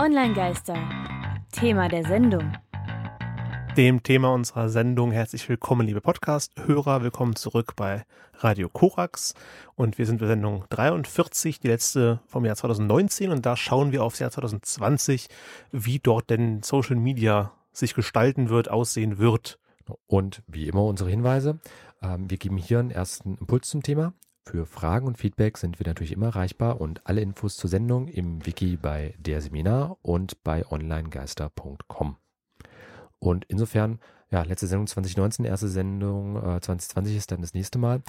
Online-Geister. Thema der Sendung. Dem Thema unserer Sendung herzlich willkommen, liebe Podcast-Hörer. Willkommen zurück bei Radio Korax. Und wir sind bei Sendung 43, die letzte vom Jahr 2019. Und da schauen wir aufs Jahr 2020, wie dort denn Social Media sich gestalten wird, aussehen wird. Und wie immer unsere Hinweise. Ähm, wir geben hier einen ersten Impuls zum Thema. Für Fragen und Feedback sind wir natürlich immer erreichbar und alle Infos zur Sendung im Wiki bei der Seminar und bei onlinegeister.com. Und insofern, ja, letzte Sendung 2019, erste Sendung äh, 2020 ist dann das nächste Mal.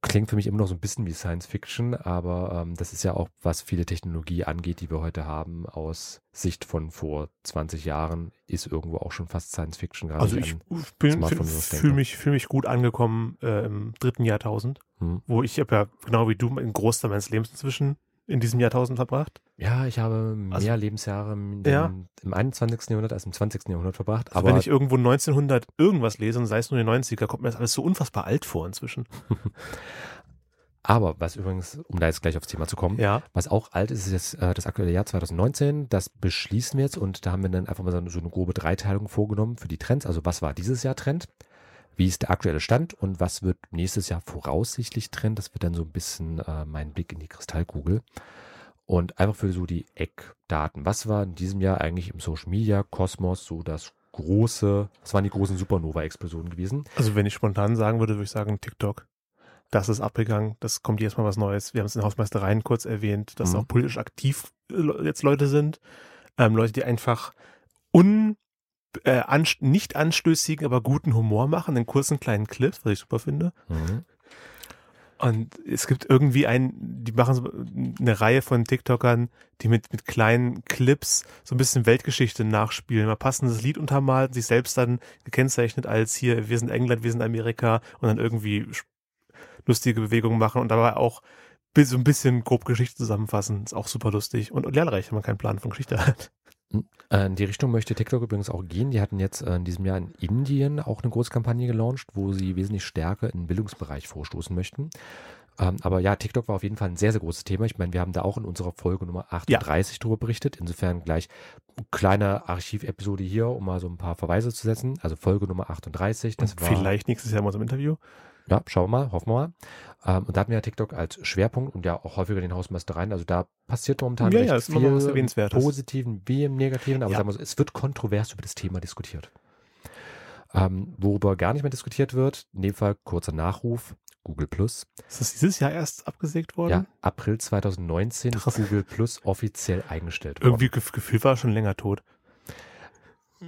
Klingt für mich immer noch so ein bisschen wie Science Fiction, aber ähm, das ist ja auch, was viele Technologie angeht, die wir heute haben, aus Sicht von vor 20 Jahren, ist irgendwo auch schon fast Science Fiction. Gerade also ich fühle mich, fühl mich gut angekommen äh, im dritten Jahrtausend, hm. wo ich habe ja genau wie du einen Großteil meines Lebens inzwischen in diesem Jahrtausend verbracht? Ja, ich habe mehr also, Lebensjahre im, ja. im 21. Jahrhundert als im 20. Jahrhundert verbracht. Also aber wenn ich irgendwo 1900 irgendwas lese und sei es nur die 90er, kommt mir das alles so unfassbar alt vor inzwischen. aber was übrigens, um da jetzt gleich aufs Thema zu kommen, ja. was auch alt ist, ist jetzt äh, das aktuelle Jahr 2019. Das beschließen wir jetzt und da haben wir dann einfach mal so eine, so eine grobe Dreiteilung vorgenommen für die Trends. Also was war dieses Jahr Trend? Wie ist der aktuelle Stand und was wird nächstes Jahr voraussichtlich Trend. Das wird dann so ein bisschen äh, mein Blick in die Kristallkugel. Und einfach für so die Eckdaten. Was war in diesem Jahr eigentlich im Social Media Kosmos so das große, was waren die großen Supernova-Explosionen gewesen? Also wenn ich spontan sagen würde, würde ich sagen TikTok. Das ist abgegangen, das kommt jetzt mal was Neues. Wir haben es in Hausmeistereien kurz erwähnt, dass mhm. auch politisch aktiv äh, jetzt Leute sind. Ähm, Leute, die einfach un äh, anst nicht anstößigen, aber guten Humor machen, in kurzen kleinen Clips, was ich super finde. Mhm. Und es gibt irgendwie ein, die machen so eine Reihe von TikTokern, die mit, mit kleinen Clips so ein bisschen Weltgeschichte nachspielen. Mal passendes Lied untermalt, sich selbst dann gekennzeichnet als hier, wir sind England, wir sind Amerika und dann irgendwie lustige Bewegungen machen und dabei auch so ein bisschen grob Geschichte zusammenfassen. Ist auch super lustig und, und lehrreich, wenn man keinen Plan von Geschichte hat. Äh, in die Richtung möchte TikTok übrigens auch gehen. Die hatten jetzt äh, in diesem Jahr in Indien auch eine Großkampagne gelauncht, wo sie wesentlich stärker in den Bildungsbereich vorstoßen möchten. Ähm, aber ja, TikTok war auf jeden Fall ein sehr, sehr großes Thema. Ich meine, wir haben da auch in unserer Folge Nummer 38 ja. drüber berichtet. Insofern gleich kleine Archivepisode hier, um mal so ein paar Verweise zu setzen. Also Folge Nummer 38. Das Und war, vielleicht nächstes Jahr mal so ein Interview. Ja, schauen wir mal, hoffen wir mal. Ähm, und da hatten wir ja TikTok als Schwerpunkt und ja auch häufiger den Hausmeistereien. Also da passiert momentan ja, ja, viel im Positiven wie im Negativen, aber ja. sagen wir so, es wird kontrovers über das Thema diskutiert. Ähm, worüber gar nicht mehr diskutiert wird, in dem Fall kurzer Nachruf, Google Plus. Ist das dieses Jahr erst abgesägt worden? Ja, April 2019 ist Google Plus offiziell eingestellt worden. Irgendwie Gefühl war schon länger tot.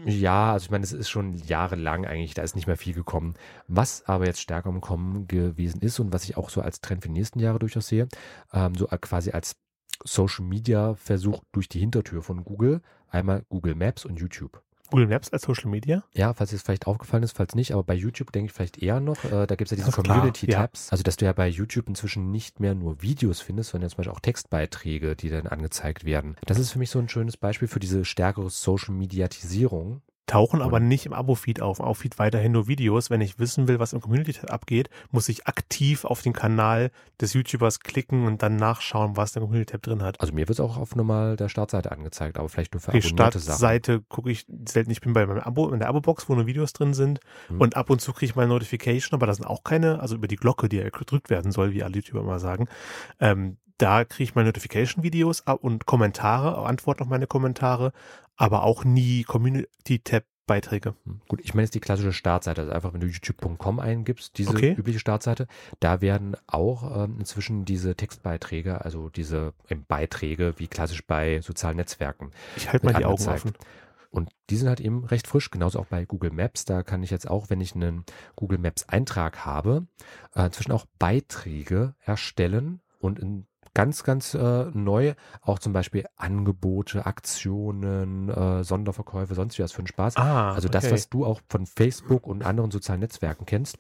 Ja, also ich meine, es ist schon jahrelang eigentlich, da ist nicht mehr viel gekommen. Was aber jetzt stärker im Kommen gewesen ist und was ich auch so als Trend für die nächsten Jahre durchaus sehe, ähm, so quasi als Social Media Versuch durch die Hintertür von Google, einmal Google Maps und YouTube. Google Maps als Social Media? Ja, falls es vielleicht aufgefallen ist, falls nicht, aber bei YouTube denke ich vielleicht eher noch. Äh, da gibt es ja diese Community-Tabs. Ja. Also, dass du ja bei YouTube inzwischen nicht mehr nur Videos findest, sondern zum Beispiel auch Textbeiträge, die dann angezeigt werden. Das ist für mich so ein schönes Beispiel für diese stärkere Social-Mediatisierung tauchen aber nicht im Abo-Feed auf. Im Abo-Feed weiterhin nur Videos. Wenn ich wissen will, was im Community-Tab abgeht, muss ich aktiv auf den Kanal des YouTubers klicken und dann nachschauen, was der Community-Tab drin hat. Also mir wird es auch auf normal der Startseite angezeigt, aber vielleicht nur für die Startseite gucke ich selten. Ich bin bei meinem Abo, in der Abo-Box, wo nur Videos drin sind hm. und ab und zu kriege ich mal Notification, aber da sind auch keine, also über die Glocke, die ja gedrückt werden soll, wie alle YouTuber immer sagen. Ähm, da kriege ich meine Notification-Videos und Kommentare, Antworten auf meine Kommentare, aber auch nie Community-Tab-Beiträge. Hm, gut, ich meine jetzt die klassische Startseite, also einfach wenn du youtube.com eingibst, diese okay. übliche Startseite, da werden auch ähm, inzwischen diese Textbeiträge, also diese ähm, Beiträge wie klassisch bei sozialen Netzwerken. Ich halte mal die Augen offen. Und die sind halt eben recht frisch, genauso auch bei Google Maps. Da kann ich jetzt auch, wenn ich einen Google Maps Eintrag habe, äh, inzwischen auch Beiträge erstellen und in ganz, ganz äh, neu. Auch zum Beispiel Angebote, Aktionen, äh, Sonderverkäufe, sonst wie was für einen Spaß. Ah, also das, was du auch von Facebook und anderen sozialen Netzwerken kennst.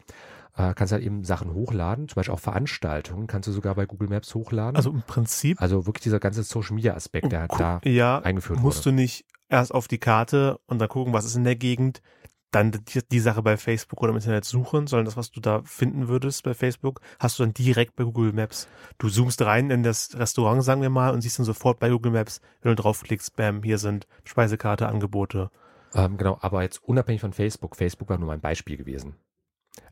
Äh, kannst halt eben Sachen hochladen, zum Beispiel auch Veranstaltungen kannst du sogar bei Google Maps hochladen. Also im Prinzip. Also wirklich dieser ganze Social Media Aspekt, der hat da ja, eingeführt musst wurde. du nicht erst auf die Karte und dann gucken, was ist in der Gegend. Dann die, die Sache bei Facebook oder im Internet suchen, sondern das, was du da finden würdest bei Facebook, hast du dann direkt bei Google Maps. Du zoomst rein in das Restaurant, sagen wir mal, und siehst dann sofort bei Google Maps, wenn du draufklickst, bam, hier sind Speisekarte, Angebote. Ähm, genau, aber jetzt unabhängig von Facebook. Facebook war nur mein Beispiel gewesen.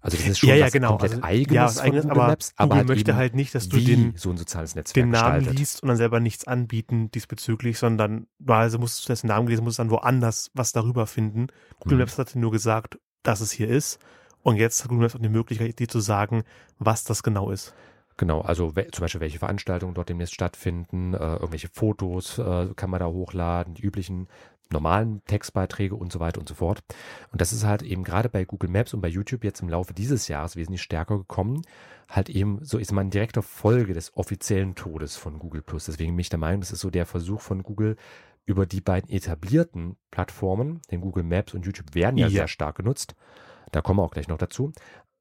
Also das ist schon ja, ja, was genau. komplett Also, eigenes, ja, von eigenes, Google aber Maps, aber Google halt möchte halt nicht, dass du den, so ein soziales Netzwerk den Namen gestaltet. liest und dann selber nichts anbieten diesbezüglich, sondern also musst du das Namen gelesen, musst dann woanders was darüber finden. Google Mhm. Maps hat dir nur gesagt, dass es hier ist. Und jetzt hat Google Maps auch die Möglichkeit, dir zu sagen, was das genau ist. Genau, also zum Beispiel welche Veranstaltungen dort demnächst stattfinden, äh, irgendwelche Fotos äh, kann man da hochladen, die üblichen normalen Textbeiträge und so weiter und so fort. Und das ist halt eben gerade bei Google Maps und bei YouTube jetzt im Laufe dieses Jahres wesentlich stärker gekommen. Halt eben so ist man in direkter Folge des offiziellen Todes von Google Plus. Deswegen bin ich der Meinung, das ist so der Versuch von Google über die beiden etablierten Plattformen, denn Google Maps und YouTube werden ja, Ja. sehr stark genutzt. Da kommen wir auch gleich noch dazu.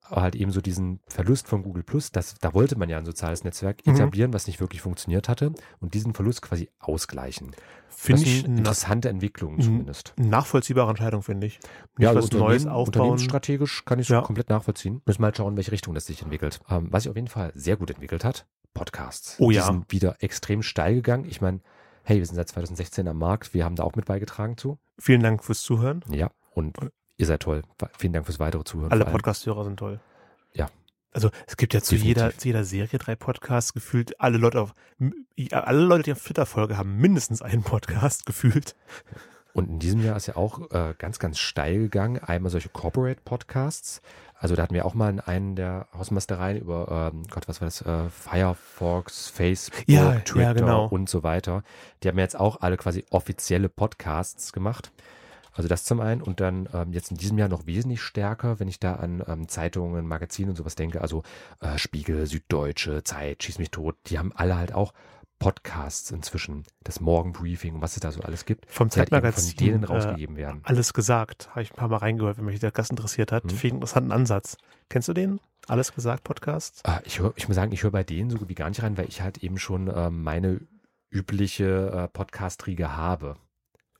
Halt eben so diesen Verlust von Google Plus, das, da wollte man ja ein soziales Netzwerk Mhm. etablieren, was nicht wirklich funktioniert hatte und diesen Verlust quasi ausgleichen. Finde ich eine interessante Entwicklung Mhm. zumindest. nachvollziehbare Entscheidung, finde ich. Nicht Ja, also was Neues aufbauen. unternehmensstrategisch kann ich Ja. komplett nachvollziehen. Müssen wir halt schauen, in welche Richtung das sich entwickelt. Ähm, was sich auf jeden Fall sehr gut entwickelt hat, Podcasts. Oh Die ja. sind wieder extrem steil gegangen. Ich meine, hey, wir sind seit 2016 am Markt, wir haben da auch mit beigetragen zu. Vielen Dank fürs Zuhören. Ja, und ihr seid toll. Vielen Dank fürs weitere Zuhören. Alle. Podcast-Hörer sind toll. Ja. Also es gibt ja zu Definitiv. jeder, zu jeder Serie drei Podcasts gefühlt. Alle Leute auf ja, alle Leute, die auf Twitter folge, haben mindestens einen Podcast gefühlt. Und in diesem Jahr ist ja auch äh, ganz, ganz steil gegangen. Einmal solche Corporate Podcasts. Also da hatten wir auch mal in einen der Hausmeistereien über, ähm, Gott, was war das, äh, Firefox, Facebook, Ja, ja, Twitter genau. und so weiter. Die haben jetzt auch alle quasi offizielle Podcasts gemacht. Also das zum einen und dann ähm, jetzt in diesem Jahr noch wesentlich stärker, wenn ich da an ähm, Zeitungen, Magazinen und sowas denke, also äh, Spiegel, Süddeutsche, Zeit, Schieß mich tot, die haben alle halt auch Podcasts inzwischen, das Morgenbriefing und was es da so alles gibt, Vom halt eben von Zeitmagazin. denen äh, rausgegeben werden. alles gesagt. Habe ich ein paar Mal reingehört, wenn mich der Gast interessiert hat. Ich einen interessanten Ansatz. Kennst du den? Alles gesagt Podcast? Ah, Ich, hör, ich muss sagen, ich höre bei denen so wie gar nicht rein, weil ich halt eben schon ähm, meine übliche äh, Podcast-Riege habe.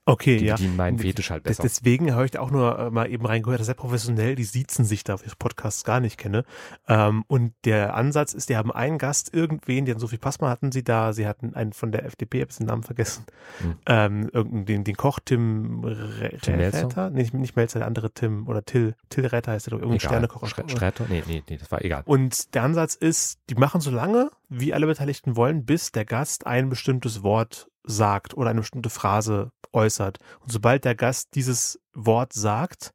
Okay, Die ja. bedienen meinen Fetisch halt besser. deswegen habe ich da auch nur äh, mal eben reingehört, das ist sehr professionell, die siezen sich da, weil ich Podcasts gar nicht kenne. Ähm, und der Ansatz ist, die haben einen Gast, irgendwen, den Sophie Passmann hatten sie da, sie hatten einen von der FDP, habe ich den Namen vergessen, Hm. ähm, irgendeinen, den, Koch Tim, Re Tim? Räther? Nee, nicht, Melzer, der andere Tim, oder Till, Till Räther heißt der, doch, irgendein. Sternekoch. Streiter? Nee, nee, nee, das war egal. Und der Ansatz ist, die machen so lange, wie alle Beteiligten wollen, bis der Gast ein bestimmtes Wort sagt oder eine bestimmte Phrase äußert. Und sobald der Gast dieses Wort sagt,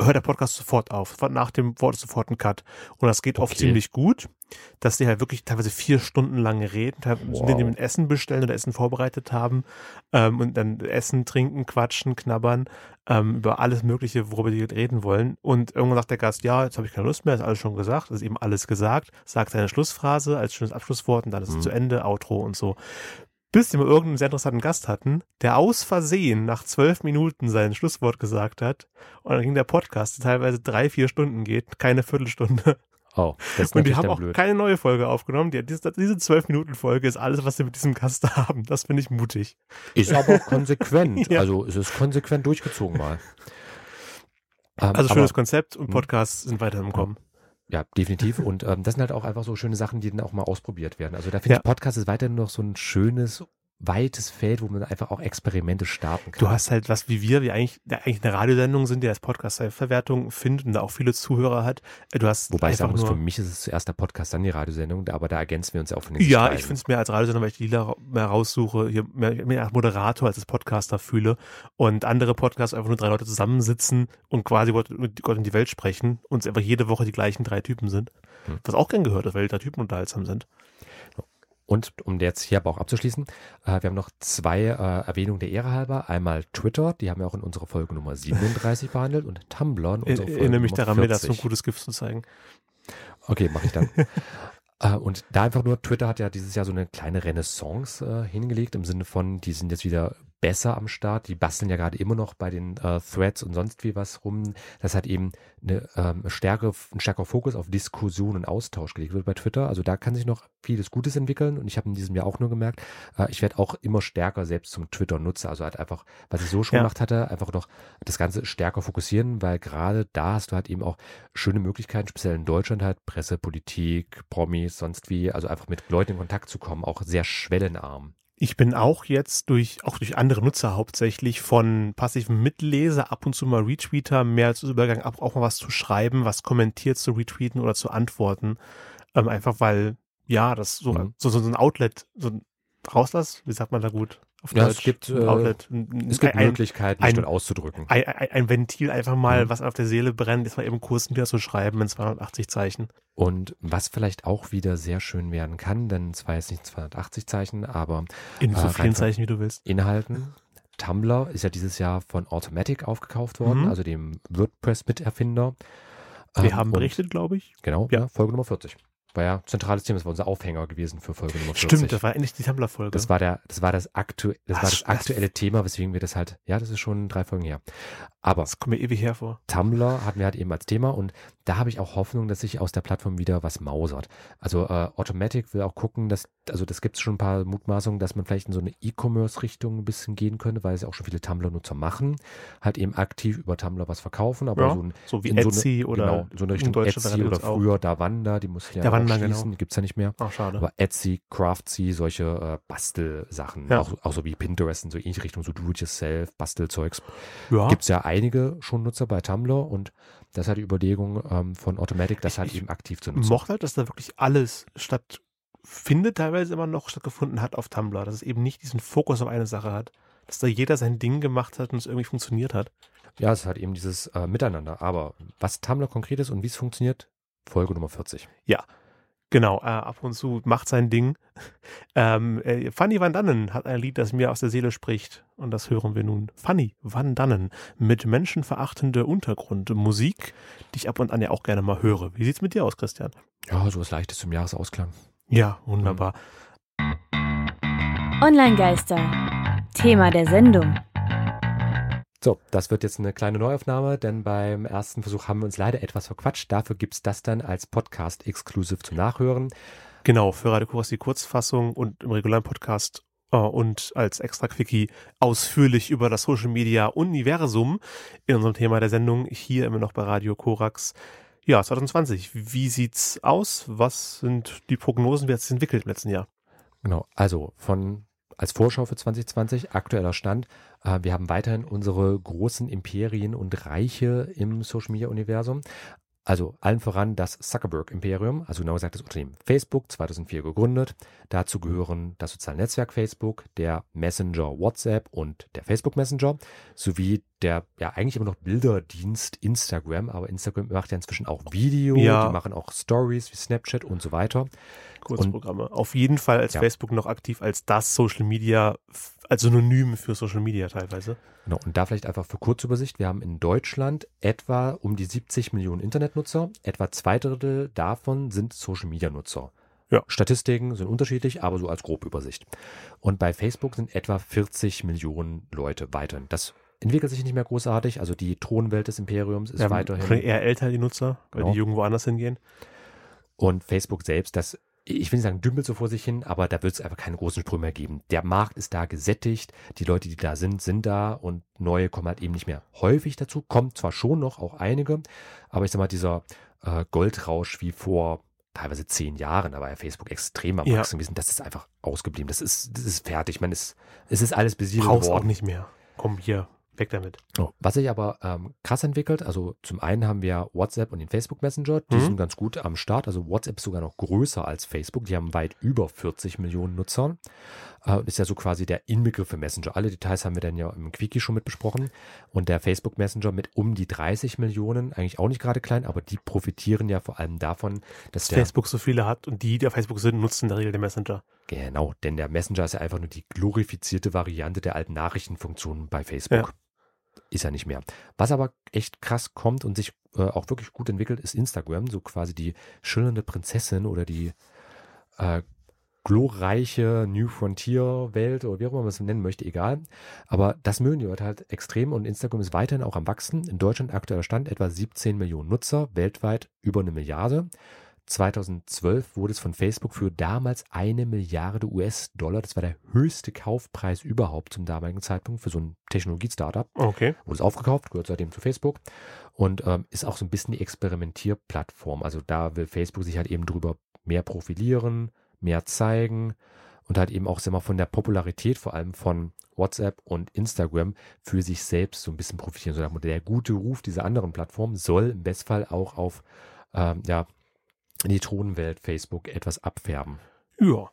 hört der Podcast sofort auf. Nach dem Wort ist sofort ein Cut. Und das geht oft Okay. ziemlich gut, dass die halt wirklich teilweise vier Stunden lang reden, Wow. indem die Essen bestellen oder Essen vorbereitet haben ähm, und dann Essen, trinken, quatschen, knabbern ähm, über alles Mögliche, worüber die reden wollen. Und irgendwann sagt der Gast, ja, jetzt habe ich keine Lust mehr, ist alles schon gesagt, ist eben alles gesagt, sagt seine Schlussphrase als schönes Abschlusswort und dann ist es Mhm. zu Ende, Outro und so. Bis mal irgendeinen sehr interessanten Gast hatten, der aus Versehen nach zwölf Minuten sein Schlusswort gesagt hat. Und dann ging der Podcast, der teilweise drei, vier Stunden geht, keine Viertelstunde. Oh, das ist Und die haben auch blöd. keine neue Folge aufgenommen. Die, diese, diese zwölf Minuten Folge ist alles, was sie mit diesem Gast haben. Das finde ich mutig. Ist aber auch konsequent. Ja. Also es ist konsequent durchgezogen mal. Ähm, Also aber- schönes Konzept und Mhm. Podcasts sind weiter im Kommen. Ja, definitiv. Und ähm, das sind halt auch einfach so schöne Sachen, die dann auch mal ausprobiert werden. Also da finde Ja. ich, Podcast ist weiterhin noch so ein schönes, weites Feld, wo man einfach auch Experimente starten kann. Du hast halt was wie wir, wie eigentlich, eigentlich eine Radiosendung sind, die als Podcast-Verwertung findet und da auch viele Zuhörer hat. Du hast Wobei ich sagen muss, für mich ist es zuerst der Podcast, dann die Radiosendung, aber da ergänzen wir uns ja auch von den Ja, ich finde es mehr als Radiosender, weil ich die mehr raussuche, hier mehr, mehr als Moderator als als Podcaster fühle. Und andere Podcasts einfach nur drei Leute zusammensitzen und quasi Gott, Gott in die Welt sprechen und es einfach jede Woche die gleichen drei Typen sind. Hm. Was auch gern gehört ist, weil die drei Typen unterhaltsam sind. Und um jetzt hier aber auch abzuschließen, äh, wir haben noch zwei äh, Erwähnungen der Ehre halber. Einmal Twitter, die haben wir auch in unserer Folge Nummer 37 behandelt und Tumblr in Ich unserer Folge erinnere mich daran, mir das so 40. ein gutes Gift zu zeigen. Okay, mache ich dann. Äh, und da einfach nur, Twitter hat ja dieses Jahr so eine kleine Renaissance äh, hingelegt, im Sinne von, die sind jetzt wieder besser am Start. Die basteln ja gerade immer noch bei den äh, Threads und sonst wie was rum. Das hat eben eine ähm, stärkere, ein stärkerer Fokus auf Diskussion und Austausch gelegt wird bei Twitter. Also da kann sich noch vieles Gutes entwickeln. Und ich habe in diesem Jahr auch nur gemerkt, äh, ich werde auch immer stärker selbst zum Twitter-Nutzer. Also halt einfach, was ich so schon Ja. gemacht hatte, einfach noch das Ganze stärker fokussieren, weil gerade da hast du halt eben auch schöne Möglichkeiten, speziell in Deutschland halt Presse, Politik, Promis, sonst wie, also einfach mit Leuten in Kontakt zu kommen, auch sehr schwellenarm. Ich bin auch jetzt durch, auch durch andere Nutzer hauptsächlich von passivem Mitleser, ab und zu mal Retweeter, mehr als Übergang, ab, auch mal was zu schreiben, was kommentiert zu retweeten oder zu antworten. Ähm, einfach weil, ja, das so, Mhm. so, so ein Outlet, so ein Rauslass, wie sagt man da gut? Auf Ja, es gibt, ein äh, Outlet. Ein, Es gibt ein, Möglichkeiten, ein- auszudrücken. ein, ein, Ventil einfach mal, Mhm. was auf der Seele brennt, ist mal eben kurz niederzuschreiben in 280 Zeichen. Und was vielleicht auch wieder sehr schön werden kann, denn zwar jetzt nicht 280 Zeichen, aber In so Ah, vielen Zeichen, wie du willst. Inhalten. Tumblr ist ja dieses Jahr von Automatic aufgekauft worden, Mhm. also dem WordPress-Miterfinder. Wir Ähm, haben berichtet, glaube ich. Genau, Ja. ja. Folge Nummer 40. War ja zentrales Thema, das war unser Aufhänger gewesen für Folge Nummer 40. Stimmt, das war endlich die Tumblr-Folge. Das war der, das war das, aktu das, war Das- das aktuelle Thema, weswegen wir das halt, ja, das ist schon drei Folgen her. Aber Das kommt mir ewig hervor. Tumblr hatten wir halt eben als Thema und da habe ich auch Hoffnung, dass sich aus der Plattform wieder was mausert. Also äh, Automatic will auch gucken, dass, also das gibt es schon ein paar Mutmaßungen, dass man vielleicht in so eine E-Commerce-Richtung ein bisschen gehen könnte, weil es ja auch schon viele Tumblr-Nutzer machen, halt eben aktiv über Tumblr was verkaufen, aber Ja, so ein So wie in so Etsy eine, oder genau, so eine Richtung Etsy oder allerdings auch. früher Davanda, die muss ja Auch genau. die gibt's ja nicht mehr. Ach, schade. Aber Etsy, Craftsy, solche äh, Bastelsachen, Ja. auch, auch so wie Pinterest in so ähnliche Richtung, so Do-it-yourself, Bastelzeugs, ja, gibt es ja einige schon Nutzer bei Tumblr und das halt die Überlegung ähm, von Automatic, das Ich- halt ich eben aktiv zu nutzen. mochte halt, dass da wirklich alles stattfindet, teilweise immer noch stattgefunden hat auf Tumblr. Dass es eben nicht diesen Fokus auf eine Sache hat. Dass da jeder sein Ding gemacht hat und es irgendwie funktioniert hat. Ja, es ist halt eben dieses äh, Miteinander. Aber was Tumblr konkret ist und wie es funktioniert, Folge Nummer 40. Genau, äh, ab und zu macht sein Ding. Ähm, äh, Fanny Van Dannen hat ein Lied, das mir aus der Seele spricht. Und das hören wir nun. Fanny Van Dannen mit menschenverachtende Untergrundmusik, die ich ab und an ja auch gerne mal höre. Wie sieht's mit dir aus, Christian? Ja, so was Leichtes zum Jahresausklang. Ja, wunderbar. Online-Geister. Thema der Sendung. So, das wird jetzt eine kleine Neuaufnahme, denn beim ersten Versuch haben wir uns leider etwas verquatscht. Dafür gibt's das dann als Podcast exklusiv zum Nachhören. Genau, für Radio Kuras die Kurzfassung und im regulären Podcast äh, und als Extra-Quickie ausführlich über das Social Media Universum in unserem Thema der Sendung hier immer noch bei Radio Korax. Ja, 2020. Wie sieht's aus? Was sind die Prognosen? Wie hat es sich entwickelt im letzten Jahr? Genau, also von als Vorschau für 2020, aktueller Stand. Äh, wir haben weiterhin unsere großen Imperien und Reiche im Social Media Universum. Also allen voran das Zuckerberg-Imperium, also genau gesagt das Unternehmen Facebook, 2004 gegründet. Dazu gehören das soziale Netzwerk Facebook, der Messenger WhatsApp und der Facebook Messenger, sowie der ja eigentlich immer noch Bilderdienst Instagram, aber Instagram macht ja inzwischen auch Video, Ja. die machen auch Stories wie Snapchat und so weiter. Kurzprogramme. Auf jeden Fall als Ja. Facebook noch aktiv als das Social Media, als Synonym für Social Media teilweise. Genau, und da vielleicht einfach für Kurzübersicht. Wir haben in Deutschland etwa um die 70 Millionen Internetnutzer. Etwa zwei Drittel davon sind Social-Media-Nutzer. Ja. Statistiken sind unterschiedlich, aber so als Grobübersicht. Und bei Facebook sind etwa 40 Millionen Leute weiterhin. Das entwickelt sich nicht mehr großartig. Also die Thronwelt des Imperiums ist Ja, weiterhin. eher älter, die Nutzer, weil Genau. die Jungen woanders hingehen. Und Facebook selbst, das, ich will nicht sagen, dümpelt so vor sich hin, aber da wird es einfach keine großen Sprünge mehr geben. Der Markt ist da gesättigt, die Leute, die da sind, sind da und neue kommen halt eben nicht mehr häufig dazu. Kommt zwar schon noch, auch einige, aber ich sag mal, dieser äh, Goldrausch wie vor teilweise zehn Jahren, da war ja Facebook extrem am Ja. Wachsen gewesen. Das ist einfach ausgeblieben. Das ist, das ist fertig. Man ist, es ist alles besiedelt Brauchst auch geworden. nicht mehr. Komm hier, weg damit. Oh, Was sich aber ähm, krass entwickelt, also zum einen haben wir WhatsApp und den Facebook Messenger, die Mhm. sind ganz gut am Start. Also WhatsApp ist sogar noch größer als Facebook, die haben weit über 40 Millionen Nutzer. Äh, ist ja so quasi der Inbegriff für Messenger. Alle Details haben wir dann ja im Quickie schon mit besprochen. Und der Facebook Messenger mit um die 30 Millionen, eigentlich auch nicht gerade klein, aber die profitieren ja vor allem davon, dass Dass der Facebook so viele hat und die, die auf Facebook sind, nutzen in der Regel den Messenger. Genau, denn der Messenger ist ja einfach nur die glorifizierte Variante der alten Nachrichtenfunktion bei Facebook. Ist ja nicht mehr. Was aber echt krass kommt und sich äh, auch wirklich gut entwickelt, ist Instagram. So quasi die schillernde Prinzessin oder die, äh, glorreiche New Frontier Welt oder wie auch immer man es nennen möchte, egal. Aber das mögen die Leute halt extrem und Instagram ist weiterhin auch am Wachsen. In Deutschland aktueller Stand etwa 17 Millionen Nutzer, weltweit über eine Milliarde. 2012 wurde es von Facebook für damals eine Milliarde US-Dollar, das war der höchste Kaufpreis überhaupt zum damaligen Zeitpunkt für so ein Technologie-Startup. Okay. Wurde es aufgekauft, gehört seitdem zu Facebook und ähm, ist auch so ein bisschen die Experimentierplattform. Also da will Facebook sich halt eben drüber mehr profilieren, mehr zeigen und halt eben auch immer von der Popularität vor allem von WhatsApp und Instagram für sich selbst so ein bisschen profitieren. So der gute Ruf dieser anderen Plattformen soll im Bestfall auch auf ähm, ja, die Thronwelt Facebook etwas abfärben. Ja.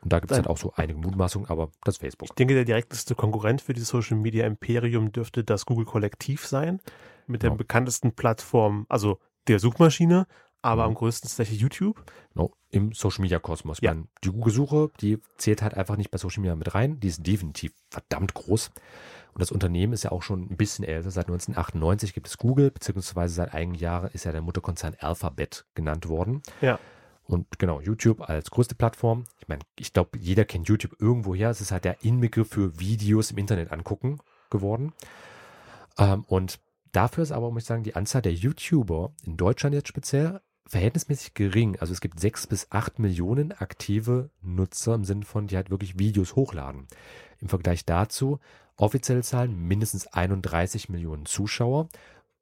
Und da gibt es halt auch so einige Mutmaßungen, aber das Facebook. Ich denke, der direkteste Konkurrent für dieses Social Media Imperium dürfte das Google Kollektiv sein. Mit der Ja. bekanntesten Plattform, also der Suchmaschine, aber Mhm. am größten tatsächlich YouTube. Genau, Im Social Media Kosmos. Ja. Man, die Google-Suche, die zählt halt einfach nicht bei Social Media mit rein. Die ist definitiv verdammt groß. Und das Unternehmen ist ja auch schon ein bisschen älter. Seit 1998 gibt es Google, beziehungsweise seit einigen Jahren ist ja der Mutterkonzern Alphabet genannt worden. Ja. Und genau, YouTube als größte Plattform. Ich meine, ich glaube, jeder kennt YouTube irgendwoher. Es ist halt der Inbegriff für Videos im Internet angucken geworden. Ähm, und dafür ist aber, muss ich sagen, die Anzahl der YouTuber in Deutschland jetzt speziell verhältnismäßig gering. Also es gibt sechs bis acht Millionen aktive Nutzer im Sinne von, die halt wirklich Videos hochladen. Im Vergleich dazu offizielle Zahlen mindestens 31 Millionen Zuschauer.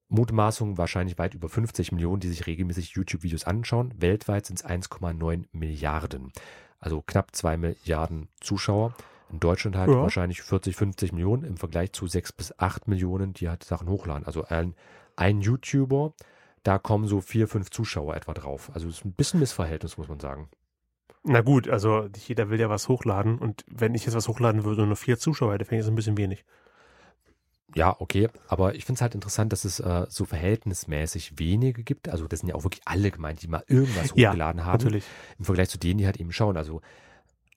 Mutmaßungen wahrscheinlich weit über 50 Millionen, die sich regelmäßig YouTube-Videos anschauen. Weltweit sind es 1,9 Milliarden. Also knapp 2 Milliarden Zuschauer. In Deutschland halt Ja. wahrscheinlich 40, 50 Millionen im Vergleich zu 6 bis 8 Millionen, die halt Sachen hochladen. Also ein, ein YouTuber, da kommen so 4, 5 Zuschauer etwa drauf. Also es ist ein bisschen Missverhältnis, muss man sagen. Na gut, also nicht jeder will ja was hochladen. Und wenn ich jetzt was hochladen würde und nur vier Zuschauer hätte, fände ich das ein bisschen wenig. Ja, okay, aber ich finde es halt interessant, dass es äh, so verhältnismäßig wenige gibt. Also das sind ja auch wirklich alle gemeint, die mal irgendwas Ja, hochgeladen haben. Natürlich. Im Vergleich zu denen, die halt eben schauen. Also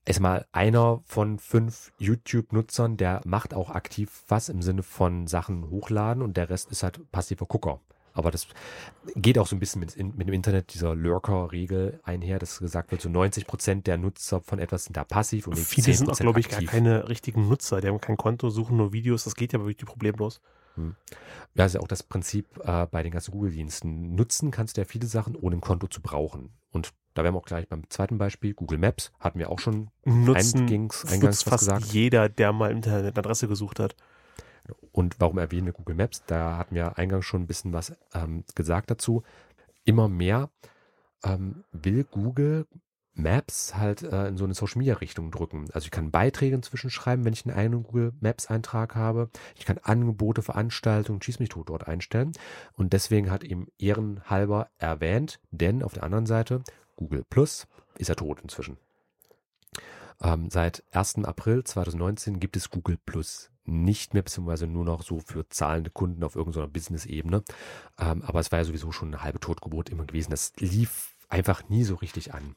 erstmal einer von fünf YouTube-Nutzern, der macht auch aktiv was im Sinne von Sachen hochladen und der Rest ist halt passiver Gucker. Aber das geht auch so ein bisschen mit, mit dem Internet, dieser Lurker-Regel einher, dass gesagt wird, so 90 Prozent der Nutzer von etwas sind da passiv und Viele sind auch, 10% glaube ich, gar aktiv. keine richtigen Nutzer. Die haben kein Konto, suchen nur Videos. Das geht ja wirklich problemlos. Ja, ist ja auch das Prinzip äh, bei den ganzen Google-Diensten. Nutzen kannst du ja viele Sachen, ohne ein Konto zu brauchen. Und da wären wir auch gleich beim zweiten Beispiel. Google Maps hatten wir auch schon Nutzen eingangs was fast gesagt. jeder, der mal im Internet eine Adresse gesucht hat. Und warum erwähnen wir Google Maps? Da hatten wir eingangs schon ein bisschen was ähm, gesagt dazu. Immer mehr ähm, will Google Maps halt äh, in so eine Social Media Richtung drücken. Also ich kann Beiträge inzwischen schreiben, wenn ich einen eigenen Google Maps Eintrag habe. Ich kann Angebote, Veranstaltungen, schieß mich tot dort einstellen. Und deswegen hat ihm ehrenhalber erwähnt, denn auf der anderen Seite Google Plus ist ja tot inzwischen. Ähm, seit 1. April 2019 gibt es Google Plus nicht mehr, beziehungsweise nur noch so für zahlende Kunden auf irgendeiner Business-Ebene. Ähm, aber es war ja sowieso schon eine halbe Totgeburt immer gewesen. Das lief einfach nie so richtig an.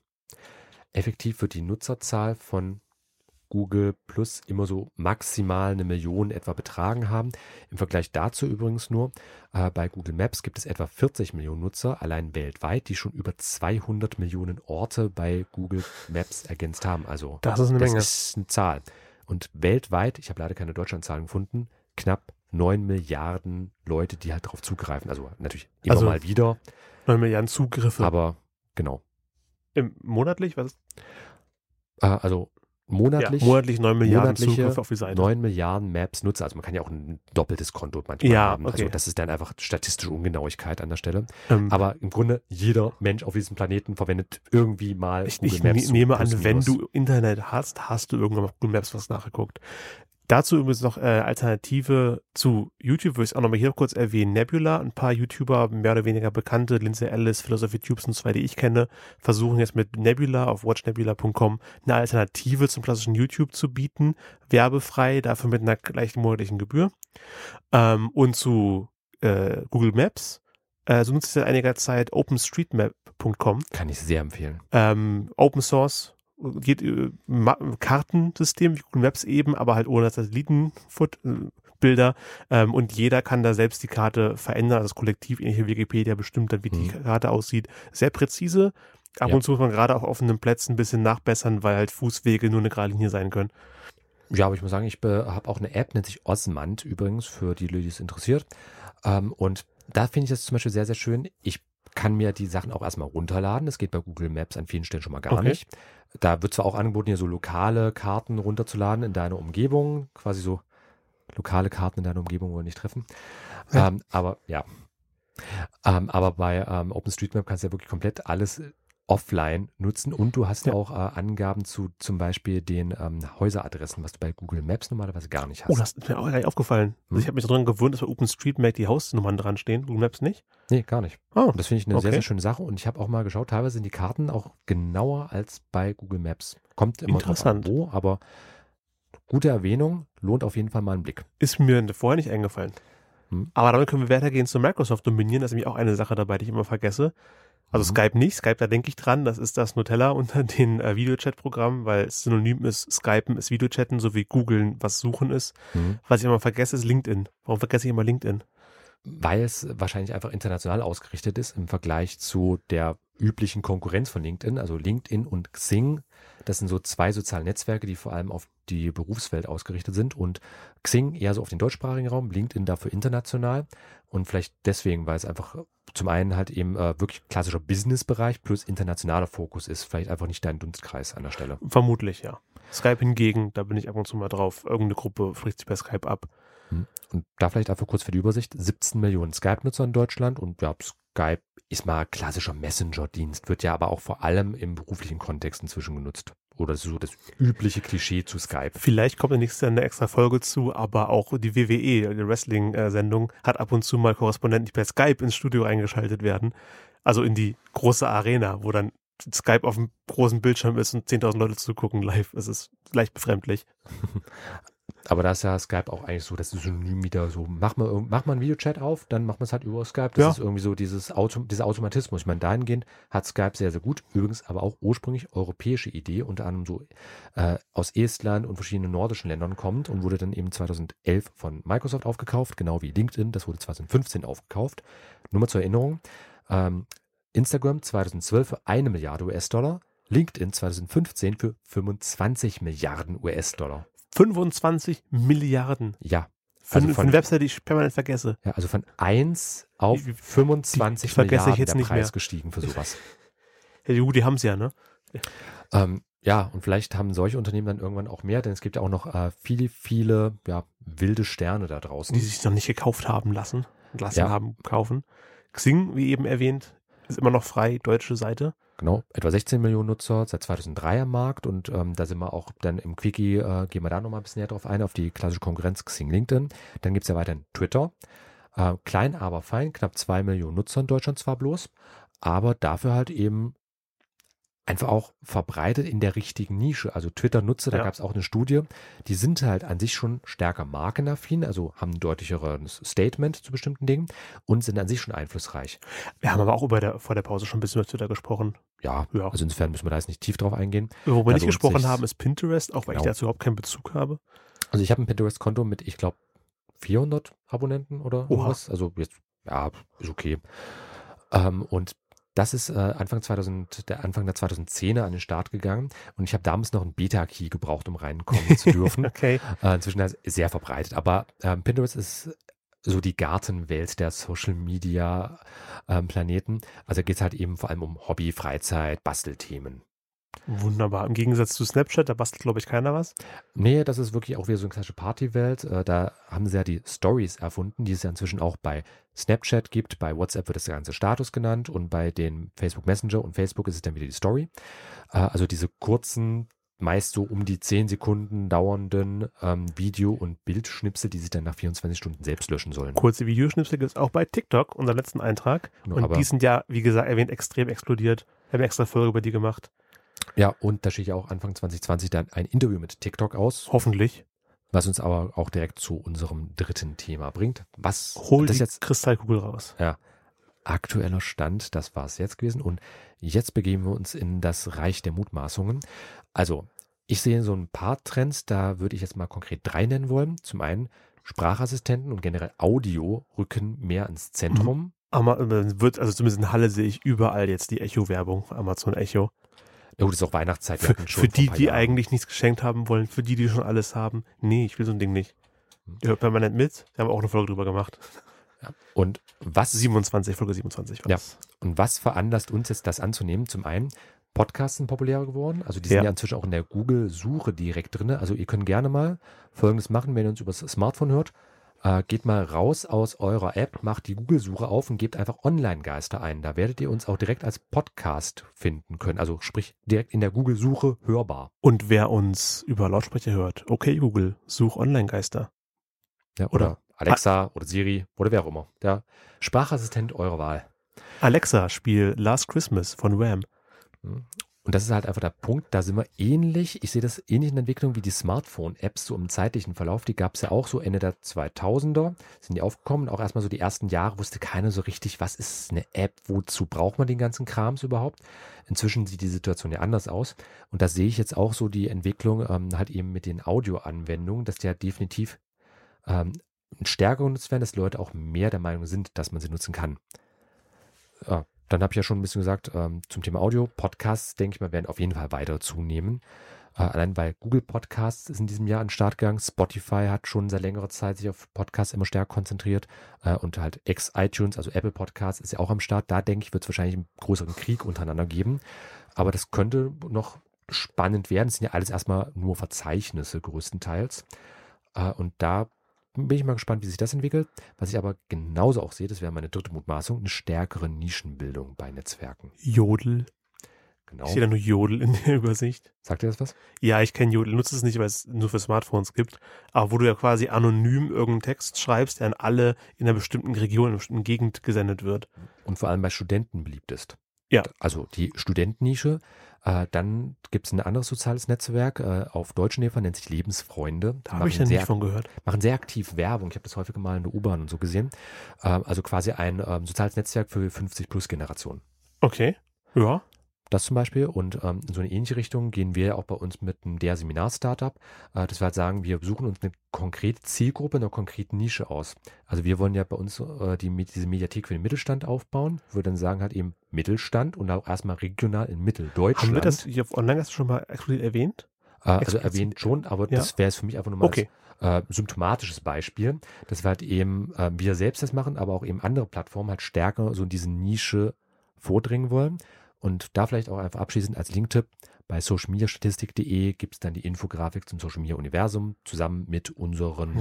Effektiv wird die Nutzerzahl von Google Plus immer so maximal eine Million etwa betragen haben. Im Vergleich dazu übrigens nur, äh, bei Google Maps gibt es etwa 40 Millionen Nutzer, allein weltweit, die schon über 200 Millionen Orte bei Google Maps ergänzt haben. Also Das ist eine das Menge. ist eine Zahl. Und weltweit, ich habe leider keine Deutschlandzahlen gefunden, knapp 9 Milliarden Leute, die halt darauf zugreifen. Also natürlich immer Also mal wieder, 9 Milliarden Zugriffe. aber genau. Im, monatlich? Was? Äh, also monatlich, ja, monatlich 9 Milliarden Zugriffe auf die Seite. 9 Milliarden Maps Nutzer. Also man kann ja auch ein doppeltes Konto manchmal Ja, haben. Also okay. das ist dann einfach statistische Ungenauigkeit an der Stelle. Ähm, Aber im Grunde jeder Mensch auf diesem Planeten verwendet irgendwie mal ich, Google ich Maps. ne- so nehme an, wenn du Internet hast, hast du irgendwann auf Google Maps was nachgeguckt. Dazu übrigens noch äh, Alternative zu YouTube, würde ich auch nochmal hier kurz erwähnen. Nebula, ein paar YouTuber, mehr oder weniger bekannte, Lindsay Ellis, Philosophy Tubes und zwei, die ich kenne, versuchen jetzt mit Nebula auf watchnebula.com eine Alternative zum klassischen YouTube zu bieten, werbefrei, dafür mit einer gleichen monatlichen Gebühr. Ähm, und zu äh, Google Maps, äh, so nutze ich seit einiger Zeit OpenStreetMap.com Kann ich sehr empfehlen. ähm, Open Source geht, äh, Kartensystem wie Google Maps eben, aber halt ohne Satellitenbilder ähm, und jeder kann da selbst die Karte verändern, also das Kollektiv, ähnlich wie Wikipedia bestimmt dann, wie die Mhm. Karte aussieht. Sehr präzise, Ab Ja. und zu muss man gerade auf offenen Plätzen ein bisschen nachbessern, weil halt Fußwege nur eine gerade Linie sein können. Ja, aber ich muss sagen, ich habe auch eine App, nennt sich Osmand übrigens, für die Leute, die es interessiert. Ähm, und da finde ich das zum Beispiel sehr, sehr schön. Ich kann mir die Sachen auch erstmal runterladen. Das geht bei Google Maps an vielen Stellen schon mal gar Okay. nicht. Da wird zwar auch angeboten, hier so lokale Karten runterzuladen in deiner Umgebung, quasi so lokale Karten in deiner Umgebung, wo wir nicht treffen. Ja. Ähm, aber ja. Ähm, aber bei ähm, OpenStreetMap kannst du ja wirklich komplett alles äh, offline nutzen und du hast Ja. auch äh, Angaben zu zum Beispiel den ähm, Häuseradressen, was du bei Google Maps normalerweise gar nicht hast. Oh, das ist mir auch gar nicht aufgefallen. Also Hm. ich habe mich daran gewöhnt, dass bei OpenStreetMap die Hausnummern dran stehen, Google Maps nicht. Nee, gar nicht. Oh, Und das finde ich eine sehr, Okay. sehr schöne Sache und ich habe auch mal geschaut, teilweise sind die Karten auch genauer als bei Google Maps. Kommt immer drauf an, Interessant. wo, aber gute Erwähnung, lohnt auf jeden Fall mal einen Blick. ist mir vorher nicht eingefallen. Hm. Aber damit können wir weitergehen zu Microsoft Dominion. Das ist nämlich auch eine Sache dabei, die ich immer vergesse. Also Mhm. Skype nicht. Skype, da denke ich dran. Das ist das Nutella unter den äh, Videochat-Programmen, weil es synonym ist, Skypen ist Videochatten, so wie Googlen was Suchen ist. Mhm. Was ich immer vergesse, ist LinkedIn. Warum vergesse ich immer LinkedIn? Weil es wahrscheinlich einfach international ausgerichtet ist im Vergleich zu der üblichen Konkurrenz von LinkedIn, also LinkedIn und Xing. Das sind so zwei soziale Netzwerke, die vor allem auf die Berufswelt ausgerichtet sind und Xing eher so auf den deutschsprachigen Raum, LinkedIn dafür international und vielleicht deswegen, weil es einfach zum einen halt eben äh, wirklich klassischer Businessbereich plus internationaler Fokus ist, vielleicht einfach nicht dein Dunstkreis an der Stelle. Vermutlich, ja. Skype hingegen, da bin ich ab und zu mal drauf. Irgendeine Gruppe spricht sich bei Skype ab. Und da vielleicht einfach kurz für die Übersicht, 17 Millionen Skype-Nutzer in Deutschland und ja, Skype ist mal klassischer Messenger-Dienst, wird ja aber auch vor allem im beruflichen Kontext inzwischen genutzt. Oder so das übliche Klischee zu Skype. Vielleicht kommt nächstes eine extra Folge zu, aber auch die WWE, die Wrestling-Sendung, hat ab und zu mal Korrespondenten, die per Skype ins Studio eingeschaltet werden. Also in die große Arena, wo dann Skype auf dem großen Bildschirm ist und 10.000 Leute zugucken live. Es ist leicht befremdlich. Aber da ist ja Skype auch eigentlich so, das ist synonym wieder so, mach mal, mach mal einen Videochat auf, dann macht man es halt über Skype. Das Ja. ist irgendwie so dieses Auto, dieser Automatismus. Ich meine, dahingehend hat Skype sehr, sehr gut. Übrigens aber auch ursprünglich europäische Idee, unter anderem so äh, aus Estland und verschiedenen nordischen Ländern kommt und wurde dann eben 2011 von Microsoft aufgekauft, genau wie LinkedIn. Das wurde 2015 aufgekauft. Nur mal zur Erinnerung. Ähm, Instagram 2012 für eine Milliarde US-Dollar. LinkedIn 2015 für 25 Milliarden US-Dollar. 25 Milliarden. Ja, Für, Also von- eine Website, die ich permanent vergesse. Ja, also von 1 auf Die- die- 25 die vergesse ich Milliarden jetzt der nicht Preis mehr. gestiegen für sowas. Ja, die, die haben es ja, ne? ähm, ja, und vielleicht haben solche Unternehmen dann irgendwann auch mehr, denn es gibt ja auch noch äh, viele, viele ja, wilde Sterne da draußen. Die sich noch nicht gekauft haben lassen. Lassen Ja. haben kaufen. Xing, wie eben erwähnt, ist immer noch frei, deutsche Seite. Genau, etwa 16 Millionen Nutzer, seit 2003 am Markt und ähm, da sind wir auch dann im Quickie, äh, gehen wir da nochmal ein bisschen näher drauf ein, auf die klassische Konkurrenz Xing LinkedIn. Dann gibt's ja weiterhin Twitter. Äh, klein, aber fein, knapp 2 Millionen Nutzer in Deutschland zwar bloß, aber dafür halt eben einfach auch verbreitet in der richtigen Nische. Also Twitter-Nutzer, da Ja. gab's auch eine Studie, die sind halt an sich schon stärker markenaffin, also haben ein deutlicheres Statement zu bestimmten Dingen und sind an sich schon einflussreich. Wir haben aber auch über der, vor der Pause schon ein bisschen über Twitter gesprochen. Ja, Ja. also insofern müssen wir da jetzt nicht tief drauf eingehen. Wo wir nicht gesprochen haben, ist Pinterest, auch weil ich Genau. dazu überhaupt keinen Bezug habe. Also ich habe ein Pinterest-Konto mit, ich glaube, 400 Abonnenten oder Oha. irgendwas. Also jetzt, ja, ist okay. Ähm, und das ist äh, Anfang 2000, der Anfang der 2010er an den Start gegangen. Und ich habe damals noch einen Beta-Key gebraucht, um reinkommen zu dürfen. Okay. äh, inzwischen ist es sehr verbreitet. Aber ähm, Pinterest ist so die Gartenwelt der Social Media ähm, Planeten. Also geht es halt eben vor allem um Hobby, Freizeit, Bastelthemen. Wunderbar. Im Gegensatz zu Snapchat, da bastelt, glaube ich, keiner was. Nee, das ist wirklich auch wieder so eine klassische Partywelt. Äh, Da haben sie ja die Stories erfunden, die es ja inzwischen auch bei Snapchat gibt. Bei WhatsApp wird das Ganze Status genannt und bei den Facebook Messenger und Facebook ist es dann wieder die Story. Äh, Also diese kurzen, meist so um die 10 Sekunden dauernden ähm, Video- und Bildschnipsel, die sich dann nach 24 Stunden selbst löschen sollen. Kurze Videoschnipsel gibt es auch bei TikTok, unser letzten Eintrag. Genau, Und die sind ja, wie gesagt, erwähnt, extrem explodiert. Wir haben extra Folge über die gemacht. Ja, und da steht ja auch Anfang 2020 dann ein Interview mit TikTok aus, Hoffentlich. was uns aber auch direkt zu unserem dritten Thema bringt. Was Hol das die jetzt Kristallkugel raus. aktueller Stand, das war es jetzt gewesen. Und jetzt begeben wir uns in das Reich der Mutmaßungen. Also, ich sehe so ein paar Trends, da würde ich jetzt mal konkret drei nennen wollen. Zum einen, Sprachassistenten und generell Audio rücken mehr ins Zentrum. Ama äh, wird, also zumindest in Halle sehe ich überall jetzt die Echo-Werbung, Amazon Echo. Ja, gut, ist auch Weihnachtszeit. Für, für die, die Jahren. eigentlich nichts geschenkt haben wollen, für die, die schon alles haben. Nee, ich will so ein Ding nicht. Ihr hört permanent mit. Wir haben auch eine Folge drüber gemacht. Und was 27, Folge 27 war Ja. das. Und was veranlasst uns jetzt das anzunehmen? Zum einen, Podcasts sind populärer geworden. Also die sind Ja. ja inzwischen auch in der Google-Suche direkt drin. Also ihr könnt gerne mal Folgendes machen, wenn ihr uns übers Smartphone hört. Äh, geht mal raus aus eurer App, macht die Google-Suche auf und gebt einfach Online-Geister ein. Da werdet ihr uns auch direkt als Podcast finden können. Also sprich direkt in der Google-Suche hörbar. Und wer uns über Lautsprecher hört, okay Google, such Online-Geister. Ja, Oder- oder Alexa oder Siri oder wer auch immer. Der Sprachassistent eurer Wahl. Alexa, spiel Last Christmas von Wham. Und das ist halt einfach der Punkt, da sind wir ähnlich, ich sehe das ähnlich in der Entwicklung wie die Smartphone-Apps so im zeitlichen Verlauf. Die gab es ja auch so Ende der 2000er, sind die aufgekommen. Auch erstmal so die ersten Jahre wusste keiner so richtig, was ist eine App, wozu braucht man den ganzen Krams überhaupt. Inzwischen sieht die Situation ja anders aus. Und da sehe ich jetzt auch so die Entwicklung ähm, halt eben mit den Audioanwendungen, dass die ja definitiv ähm, stärker genutzt werden, dass Leute auch mehr der Meinung sind, dass man sie nutzen kann. Ja, dann habe ich ja schon ein bisschen gesagt, ähm, zum Thema Audio, Podcasts, denke ich mal, werden auf jeden Fall weiter zunehmen. Äh, allein weil Google Podcasts ist in diesem Jahr an den Start gegangen. Spotify hat schon seit längerer Zeit sich auf Podcasts immer stärker konzentriert. Äh, und halt ex-iTunes, also Apple Podcasts, ist ja auch am Start. Da denke ich, wird es wahrscheinlich einen größeren Krieg untereinander geben. Aber das könnte noch spannend werden. Es sind ja alles erstmal nur Verzeichnisse größtenteils. Äh, und da bin ich mal gespannt, wie sich das entwickelt. Was ich aber genauso auch sehe, das wäre meine dritte Mutmaßung, eine stärkere Nischenbildung bei Netzwerken. Jodel. Genau. Ich sehe da nur Jodel in der Übersicht. Sagt ihr das was? Ja, ich kenne Jodel, nutze es nicht, weil es nur für Smartphones gibt, aber wo du ja quasi anonym irgendeinen Text schreibst, der an alle in einer bestimmten Region, in einer bestimmten Gegend gesendet wird. Und vor allem bei Studenten beliebt ist. Ja. Also die Studentennische. Äh, dann gibt es ein anderes soziales Netzwerk äh, auf deutschen Nefer, nennt sich Lebensfreunde. Da habe ich ja nicht von gehört. machen sehr aktiv Werbung. Ich habe das häufiger mal in der U-Bahn und so gesehen. Äh, also quasi ein ähm, soziales Netzwerk für 50 plus Generationen. Okay. Ja. Das zum Beispiel. Und ähm, in so eine ähnliche Richtung gehen wir auch bei uns mit einem der Seminar-Startup, äh, dass wir halt sagen, wir suchen uns eine konkrete Zielgruppe, eine konkrete Nische aus. Also wir wollen ja bei uns äh, die, diese Mediathek für den Mittelstand aufbauen. Wir dann sagen halt eben Mittelstand und auch erstmal regional in Mitteldeutschland. Haben wir das hier auf Online schon mal explizit erwähnt? äh, also erwähnt schon, aber Ja. das wäre es für mich einfach nur mal Okay. als äh, symptomatisches Beispiel, dass wir halt eben äh, wir selbst das machen, aber auch eben andere Plattformen halt stärker so in diese Nische vordringen wollen. Und da vielleicht auch einfach abschließend als Linktipp, bei socialmediastatistik.de gibt es dann die Infografik zum Social Media Universum zusammen mit unseren.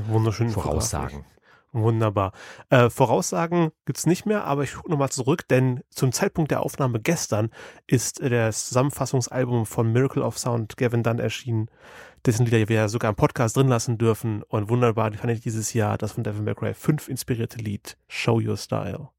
Voraussagen. Wunderbar. Äh, Voraussagen gibt's nicht mehr, aber ich gucke nochmal zurück, denn zum Zeitpunkt der Aufnahme gestern ist äh, das Zusammenfassungsalbum von Miracle of Sound Gavin Dunn erschienen, dessen Lieder wir ja sogar im Podcast drin lassen dürfen. Und wunderbar, die fand ich dieses Jahr das von Devin McRae 5 inspirierte Lied Show Your Style.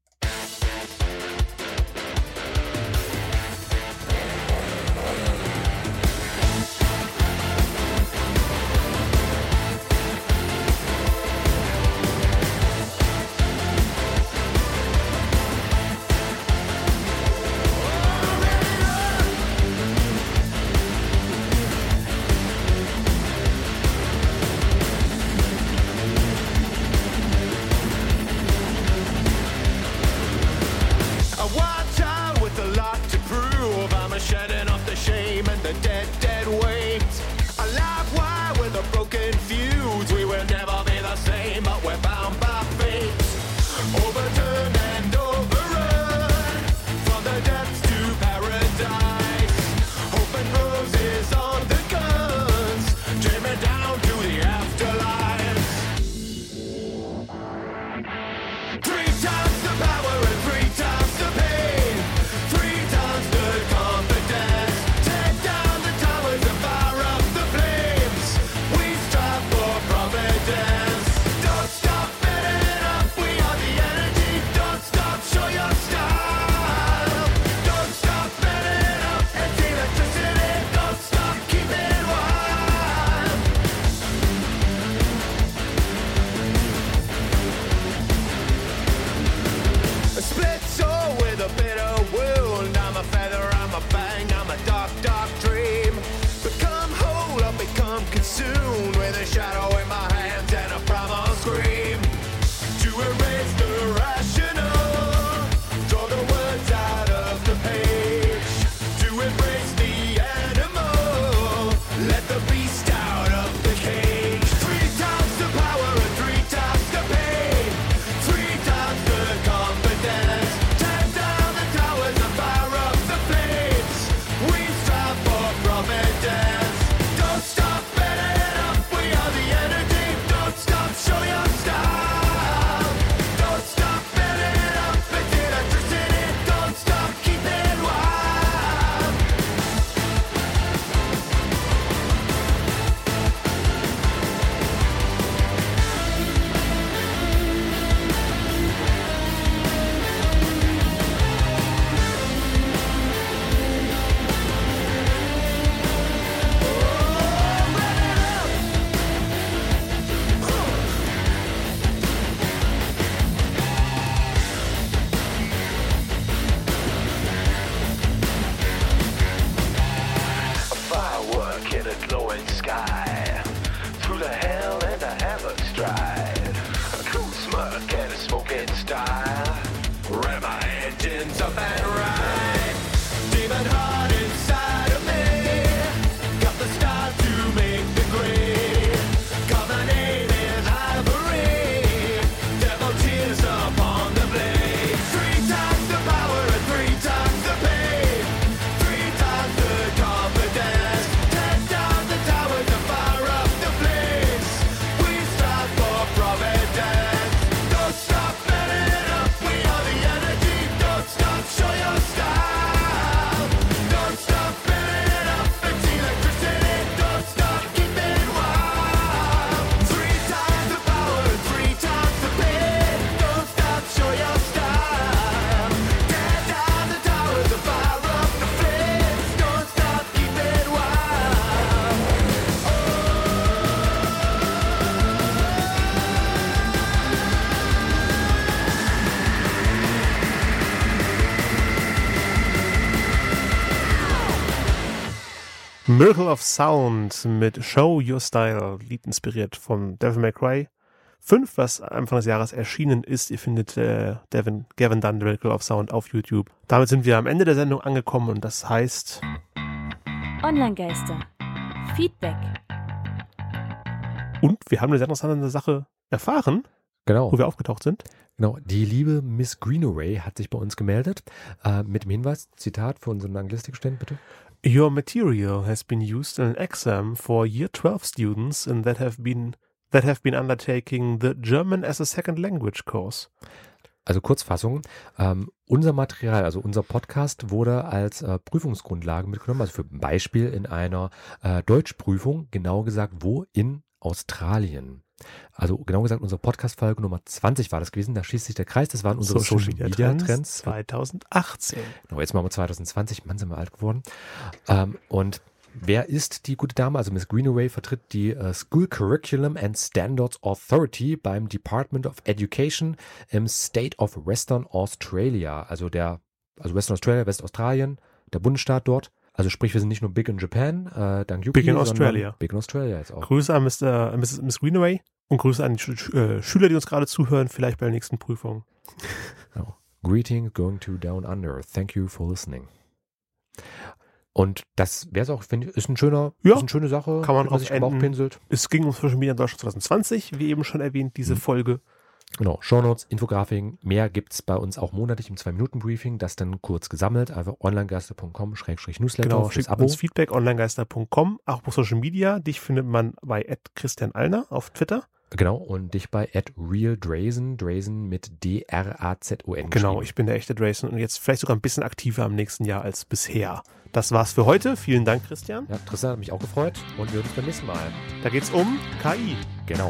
Miracle of Sound mit Show Your Style, Lied inspiriert von Devil May Cry 5, was Anfang des Jahres erschienen ist. Ihr findet äh, Devin, Gavin Dunn, Miracle of Sound auf YouTube. Damit sind wir am Ende der Sendung angekommen und das heißt Online-Geister. Feedback. Und wir haben eine sehr interessante Sache erfahren, Genau. wo wir aufgetaucht sind. Genau, die liebe Miss Greenaway hat sich bei uns gemeldet äh, mit dem Hinweis, Zitat für unseren Anglistikstudent bitte. Your material has been used in an exam for year 12 students and that have been that have been undertaking the German as a second language course. Also Kurzfassung, ähm, unser Material, also unser Podcast wurde als äh, Prüfungsgrundlage mitgenommen, also für Beispiel in einer äh, Deutschprüfung, genau gesagt wo? In Australien. Also genau gesagt, unsere Podcast-Folge Nummer 20 war das gewesen, da schließt sich der Kreis, das waren unsere Social, Media, Trends. 2018. Genau, jetzt machen wir 2020, Mann, sind wir alt geworden. Ähm, und wer ist die gute Dame? Also Miss Greenaway vertritt die äh, School Curriculum and Standards Authority beim Department of Education im State of Western Australia. Also der, also Western Australia, Westaustralien, der Bundesstaat dort. Also sprich, wir sind nicht nur big in Japan, äh, dank Yuki, Big in Australia. Big in Australia jetzt auch. Grüße an Mr., äh, Mrs. Miss Greenaway und Grüße an die Sch äh, Schüler, die uns gerade zuhören, vielleicht bei der nächsten Prüfung. Genau. Greeting going to Down Under. Thank you for listening. Und das wäre es auch, finde ich, ist ein schöner, Ja, ist eine schöne Sache, kann man drauf sich enden. pinselt. Es ging um Social Media in Deutschland 2020, wie eben schon erwähnt, diese Mhm. Folge. Genau, Shownotes, Infografiken, mehr gibt's bei uns auch monatlich im 2-Minuten-Briefing, das dann kurz gesammelt, einfach onlinegeister.com-newsletter Genau, schickt Abo. uns Feedback, onlinegeister.com, auch auf Social Media. Dich findet man bei Christian Allner auf Twitter. Genau, und dich bei at realdrazen, Drazen mit D-R-A-Z-O-N Genau, ich bin der echte Drayson und jetzt vielleicht sogar ein bisschen aktiver im nächsten Jahr als bisher. Das war's für heute. Vielen Dank, Christian. Ja, Tristan hat mich auch gefreut und wir hören uns beim nächsten Mal. Da geht's um KI. Genau.